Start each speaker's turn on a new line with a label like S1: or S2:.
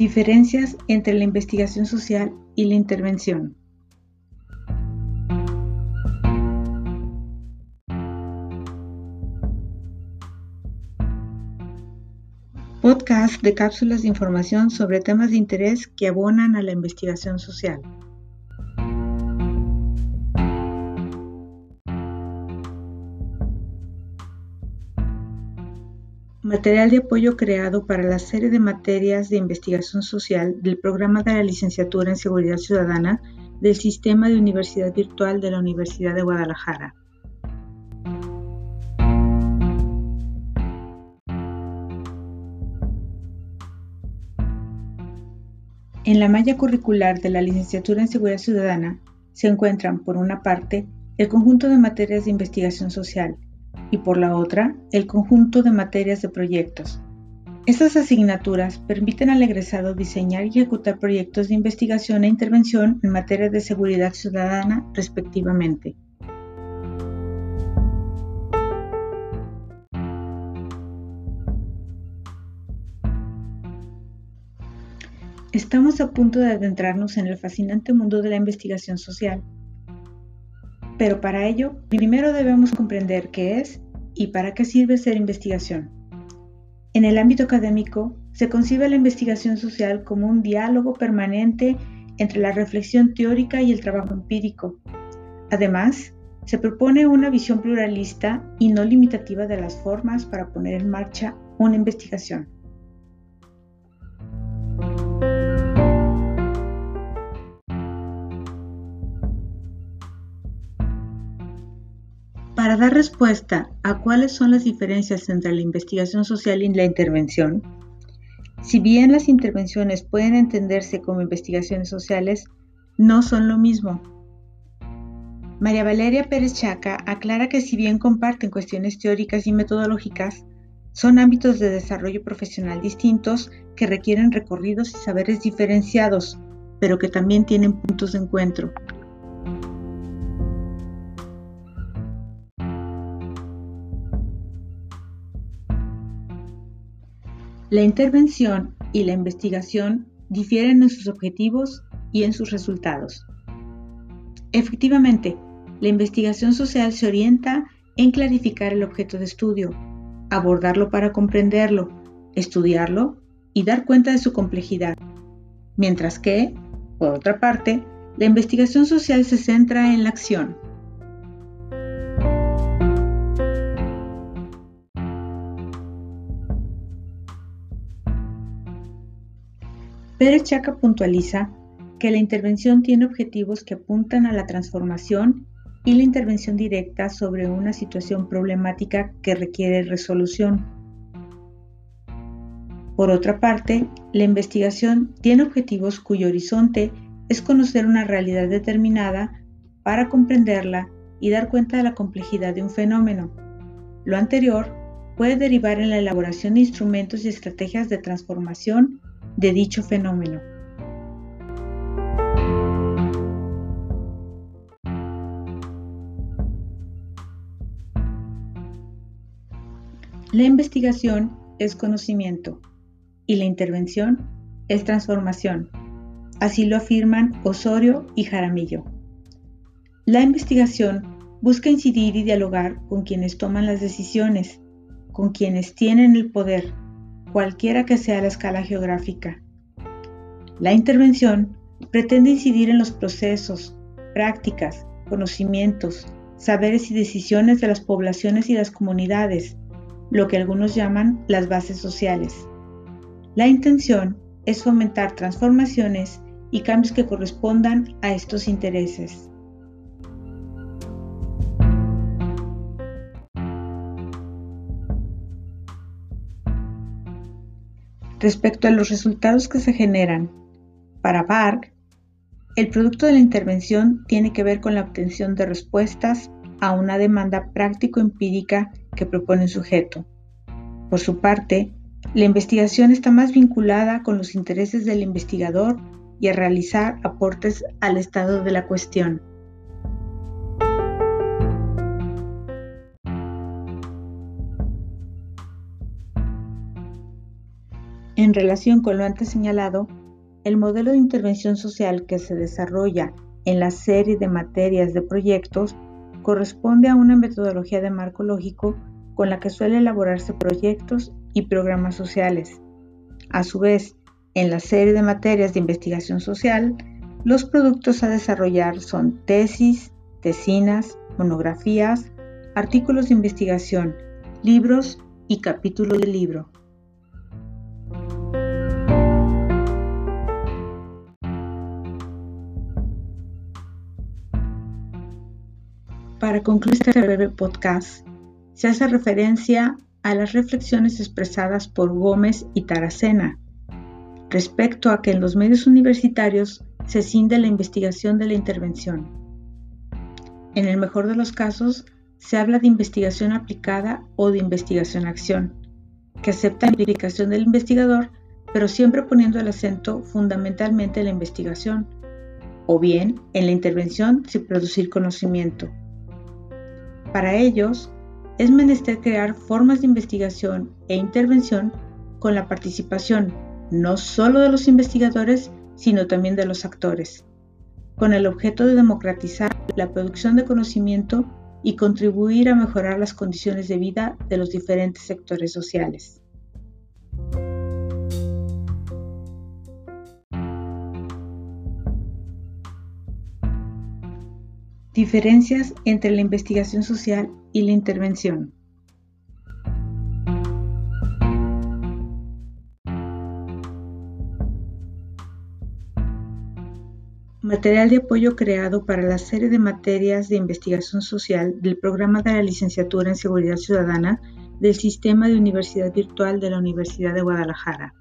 S1: Diferencias entre la investigación social y la intervención. Podcast de cápsulas de información sobre temas de interés que abonan a la investigación social. Material de apoyo creado para la serie de materias de investigación social del programa de la licenciatura en Seguridad Ciudadana del Sistema de Universidad Virtual de la Universidad de Guadalajara. En la malla curricular de la licenciatura en Seguridad Ciudadana se encuentran, por una parte, el conjunto de materias de investigación social, y por la otra, el conjunto de materias de proyectos. Estas asignaturas permiten al egresado diseñar y ejecutar proyectos de investigación e intervención en materia de seguridad ciudadana respectivamente. Estamos a punto de adentrarnos en el fascinante mundo de la investigación social pero para ello, primero debemos comprender qué es y para qué sirve ser investigación. En el ámbito académico, se concibe la investigación social como un diálogo permanente entre la reflexión teórica y el trabajo empírico. Además, se propone una visión pluralista y no limitativa de las formas para poner en marcha una investigación. Para dar respuesta a cuáles son las diferencias entre la investigación social y la intervención, si bien las intervenciones pueden entenderse como investigaciones sociales, no son lo mismo. María Valeria Pérez Chaca aclara que si bien comparten cuestiones teóricas y metodológicas, son ámbitos de desarrollo profesional distintos que requieren recorridos y saberes diferenciados, pero que también tienen puntos de encuentro. La intervención y la investigación difieren en sus objetivos y en sus resultados. Efectivamente, la investigación social se orienta en clarificar el objeto de estudio, abordarlo para comprenderlo, estudiarlo y dar cuenta de su complejidad. Mientras que, por otra parte, la investigación social se centra en la acción, Pérez Chaca puntualiza que la intervención tiene objetivos que apuntan a la transformación y la intervención directa sobre una situación problemática que requiere resolución. Por otra parte, la investigación tiene objetivos cuyo horizonte es conocer una realidad determinada para comprenderla y dar cuenta de la complejidad de un fenómeno. Lo anterior puede derivar en la elaboración de instrumentos y estrategias de transformación de dicho fenómeno. La investigación es conocimiento y la intervención es transformación. Así lo afirman Osorio y Jaramillo. La investigación busca incidir y dialogar con quienes toman las decisiones, con quienes tienen el poder cualquiera que sea la escala geográfica. La intervención pretende incidir en los procesos, prácticas, conocimientos, saberes y decisiones de las poblaciones y las comunidades, lo que algunos llaman las bases sociales. La intención es fomentar transformaciones y cambios que correspondan a estos intereses. Respecto a los resultados que se generan, para BARC, el producto de la intervención tiene que ver con la obtención de respuestas a una demanda práctico-empírica que propone un sujeto. Por su parte, la investigación está más vinculada con los intereses del investigador y a realizar aportes al estado de la cuestión. En relación con lo antes señalado, el modelo de intervención social que se desarrolla en la serie de materias de proyectos corresponde a una metodología de marco lógico con la que suele elaborarse proyectos y programas sociales. A su vez, en la serie de materias de investigación social, los productos a desarrollar son tesis, tesinas, monografías, artículos de investigación, libros y capítulos de libro. Para concluir este breve podcast, se hace referencia a las reflexiones expresadas por Gómez y Taracena respecto a que en los medios universitarios se cinde la investigación de la intervención. En el mejor de los casos, se habla de investigación aplicada o de investigación-acción, que acepta la implicación del investigador, pero siempre poniendo el acento fundamentalmente en la investigación, o bien en la intervención sin producir conocimiento. Para ellos, es menester crear formas de investigación e intervención con la participación no solo de los investigadores, sino también de los actores, con el objeto de democratizar la producción de conocimiento y contribuir a mejorar las condiciones de vida de los diferentes sectores sociales. Diferencias entre la investigación social y la intervención. Material de apoyo creado para la serie de materias de investigación social del programa de la licenciatura en Seguridad Ciudadana del Sistema de Universidad Virtual de la Universidad de Guadalajara.